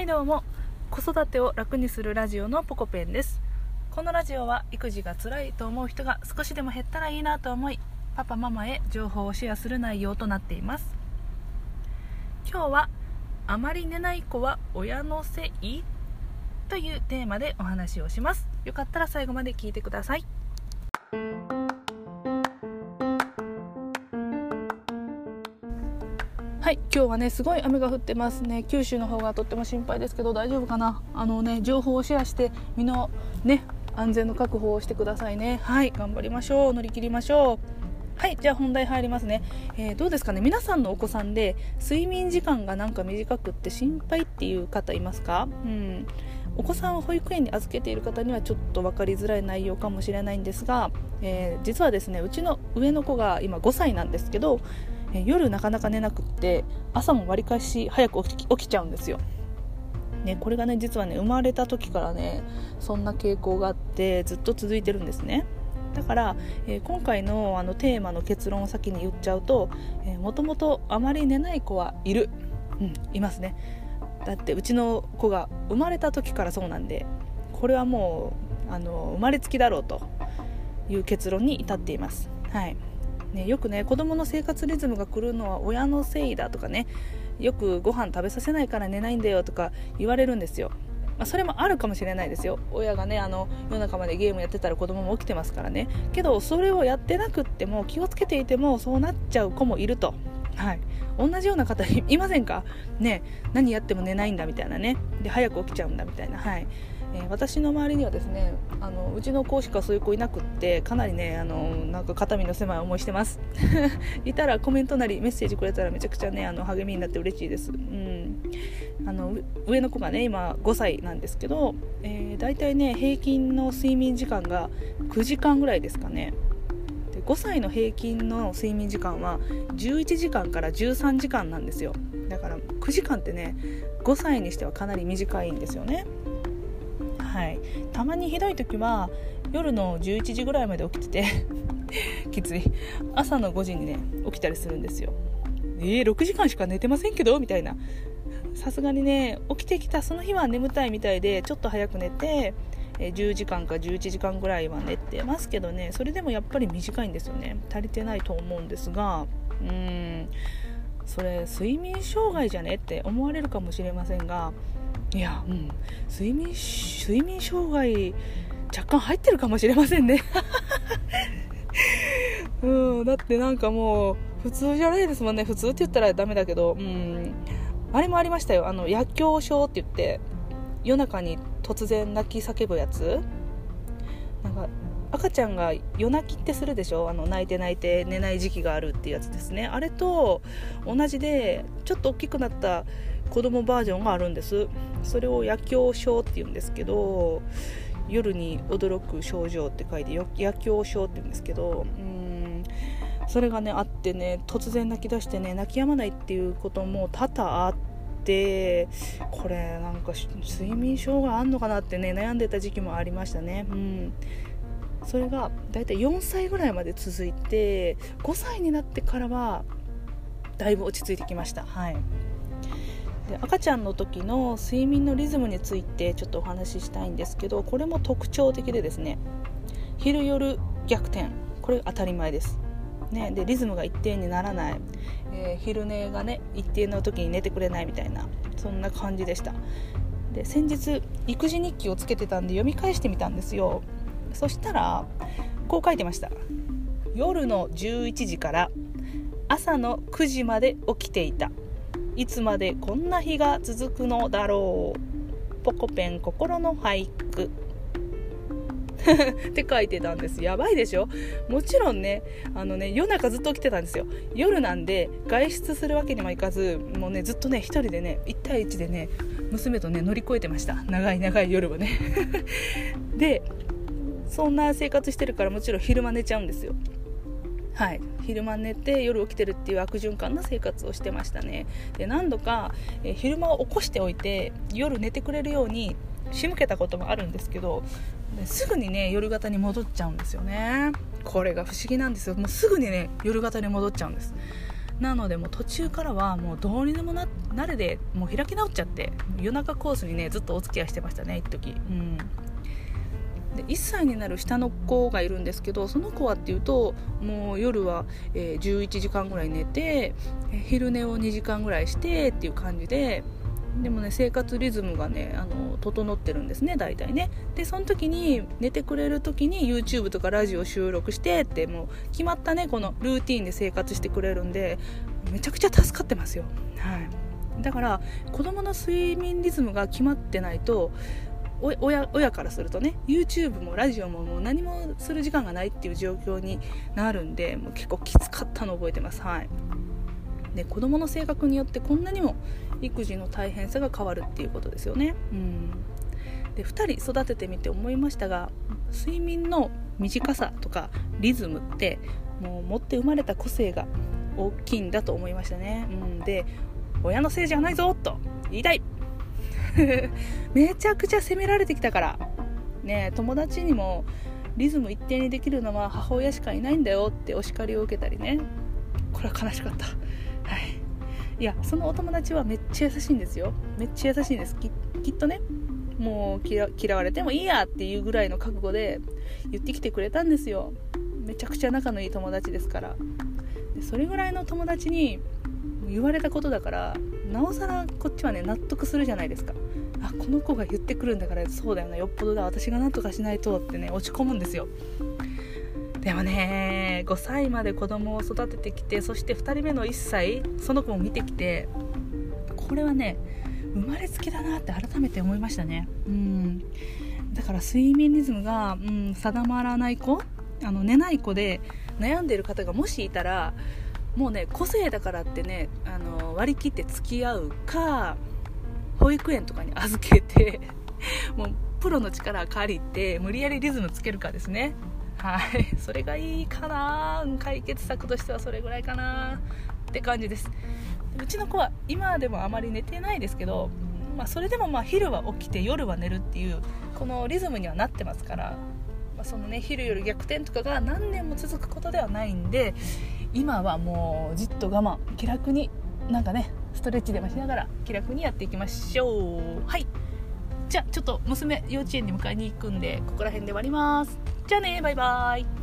はいどうも。子育てを楽にするラジオのポコペンです。このラジオは育児が辛いと思う人が少しでも減ったらいいなと思いパパママへ情報をシェアする内容となっています。今日はあまり寝ない子は親のせい？というテーマでお話をします。よかったら最後まで聞いてください。はい今日はねすごい雨が降ってますね。九州の方がとっても心配ですけど大丈夫かな？あのね情報をシェアして身のね安全の確保をしてくださいね。はい頑張りましょう。乗り切りましょう。はいじゃあ本題入りますね、えー、どうですかね？皆さんのお子さんで睡眠時間がなんか短くって心配っていう方いますか？うん。お子さんを保育園に預けている方にはちょっと分かりづらい内容かもしれないんですが、えー、実はですねうちの上の子が今5歳なんですけどえ夜なかなか寝なくって朝もわりかし早く起きちゃうんですよ。ね、これがね実はね生まれた時からねそんな傾向があってずっと続いてるんですね。だから、えー、今回のあのテーマの結論を先に言っちゃうと、えもともとあまり寝ない子はいる、うん、いますね。だってうちの子が生まれた時からそうなんでこれはもうあの生まれつきだろうという結論に至っています。はい。ね、よくね子供の生活リズムが狂うのは親のせいだとかねよくご飯食べさせないから寝ないんだよとか言われるんですよ、まあ、それもあるかもしれないですよ。親がねあの夜中までゲームやってたら子供も起きてますからね。けどそれをやってなくっても気をつけていてもそうなっちゃう子もいると。はい、同じような方いませんか？ね何やっても寝ないんだみたいなね。で早く起きちゃうんだみたいな、はい。えー、私の周りにはですねあのうちの子しかそういう子いなくってかなりねあのなんか肩身の狭い思いしてます。いたらコメントなりメッセージくれたらめちゃくちゃねあの励みになって嬉しいです、うん、あの上の子がね今5歳なんですけど、えー、大体ね平均の睡眠時間が9時間ぐらいですかね。で5歳の平均の睡眠時間は11時間から13時間なんですよ。だから9時間ってね5歳にしてはかなり短いんですよね。はい、たまにひどい時は夜の11時ぐらいまで起きてて きつい。朝の5時にね起きたりするんですよ。えー、6時間しか寝てませんけど？みたいな。さすがにね起きてきたその日は眠たいみたいでちょっと早く寝て10時間か11時間ぐらいは寝てますけどね。それでもやっぱり短いんですよね。足りてないと思うんですがうーん。それ睡眠障害じゃね？って思われるかもしれませんがいやうん。睡眠睡眠障害若干入ってるかもしれませんね。うんだってなんかもう普通じゃないですもんね。普通って言ったらダメだけどうん。あれもありましたよ。あの夜狂症って言って夜中に突然泣き叫ぶやつ。なんか赤ちゃんが夜泣きってするでしょ？あの泣いて泣いて寝ない時期があるっていうやつですね。あれと同じでちょっと大きくなった子供バージョンがあるんです。それを夜狂症って言うんですけど夜に驚く症状って書いて夜狂症って言うんですけどうんそれがねあってね突然泣き出してね泣き止まないっていうことも多々あってこれなんか睡眠障害あんのかなってね悩んでた時期もありましたね。うん。それがだいたい4歳ぐらいまで続いて5歳になってからはだいぶ落ち着いてきました。はい。で赤ちゃんの時の睡眠のリズムについてちょっとお話ししたいんですけどこれも特徴的でですね昼夜逆転。これ当たり前です、ね、でリズムが一定にならない、えー、昼寝がね一定の時に寝てくれないみたいなそんな感じでした。で先日育児日記をつけてたんで読み返してみたんですよ。そしたらこう書いてました。夜の11時から朝の9時まで起きていた。いつまでこんな日が続くのだろう。ポコペン心の俳句。って書いてたんです。やばいでしょ？もちろんねあのね夜中ずっと起きてたんですよ。夜なんで外出するわけにもいかずもうねずっとね1人でね1対1でね娘とね乗り越えてました。長い長い夜はね。でそんな生活してるからもちろん昼間寝ちゃうんですよ。はい。昼間寝て夜起きてるっていう悪循環な生活をしてましたね。で何度か、え昼間を起こしておいて夜寝てくれるように仕向けたこともあるんですけどすぐにね夜型に戻っちゃうんですよね。これが不思議なんですよ。もうすぐにね夜型に戻っちゃうんです。なのでもう途中からはもうどうにでもななれでもう開き直っちゃって夜中コースにねずっとお付き合いしてましたね一時。うん。で1歳になる下の子がいるんですけどその子はっていうともう夜は、えー、11時間ぐらい寝て昼寝を2時間ぐらいしてっていう感じででもね生活リズムがねあの整ってるんですね大体ね。でその時に寝てくれる時に YouTube とかラジオ収録してってもう決まったねこのルーティンで生活してくれるんでめちゃくちゃ助かってますよ。はい。だから子供の睡眠リズムが決まってないと親親からするとね YouTube もラジオももう何もする時間がないっていう状況になるんでもう結構きつかったの覚えてます。はい。で子供の性格によってこんなにも育児の大変さが変わるっていうことですよね。うん。で2人育ててみて思いましたが睡眠の短さとかリズムってもう持って生まれた個性が大きいんだと思いましたね、うん、で親のせいじゃないぞと言いたい。めちゃくちゃ責められてきたから。ね友達にもリズム一定にできるのは母親しかいないんだよってお叱りを受けたりね。これは悲しかった。はい。いやそのお友達はめっちゃ優しいんですよ。めっちゃ優しいんです。きっとねもう嫌われてもいいやっていうぐらいの覚悟で言ってきてくれたんですよ。めちゃくちゃ仲のいい友達ですから。でそれぐらいの友達に言われたことだからなおさらこっちはね納得するじゃないですか。あこの子が言ってくるんだからそうだよなよっぽどだ私が何とかしないとってね落ち込むんですよ。でもね5歳まで子供を育ててきてそして2人目の1歳その子も見てきてこれはね生まれつきだなって改めて思いましたね。うん。だから睡眠リズムが、うん、定まらない子あの寝ない子で悩んでる方がもしいたらもうね個性だからってねあの割り切って付き合うか保育園とかに預けて もうプロの力借りて無理やりリズムつけるかですね。はい。それがいいかな。解決策としてはそれぐらいかな。って感じです。うちの子は今でもあまり寝てないですけど、まあ、それでもまあ昼は起きて夜は寝るっていうこのリズムにはなってますから、まあ、そのね昼夜逆転とかが何年も続くことではないんで今はもうじっと我慢気楽になんかねストレッチでもしながら気楽にやっていきましょう。はい。じゃあちょっと娘幼稚園に迎えに行くんでここら辺で終わります。じゃあねバイバイ。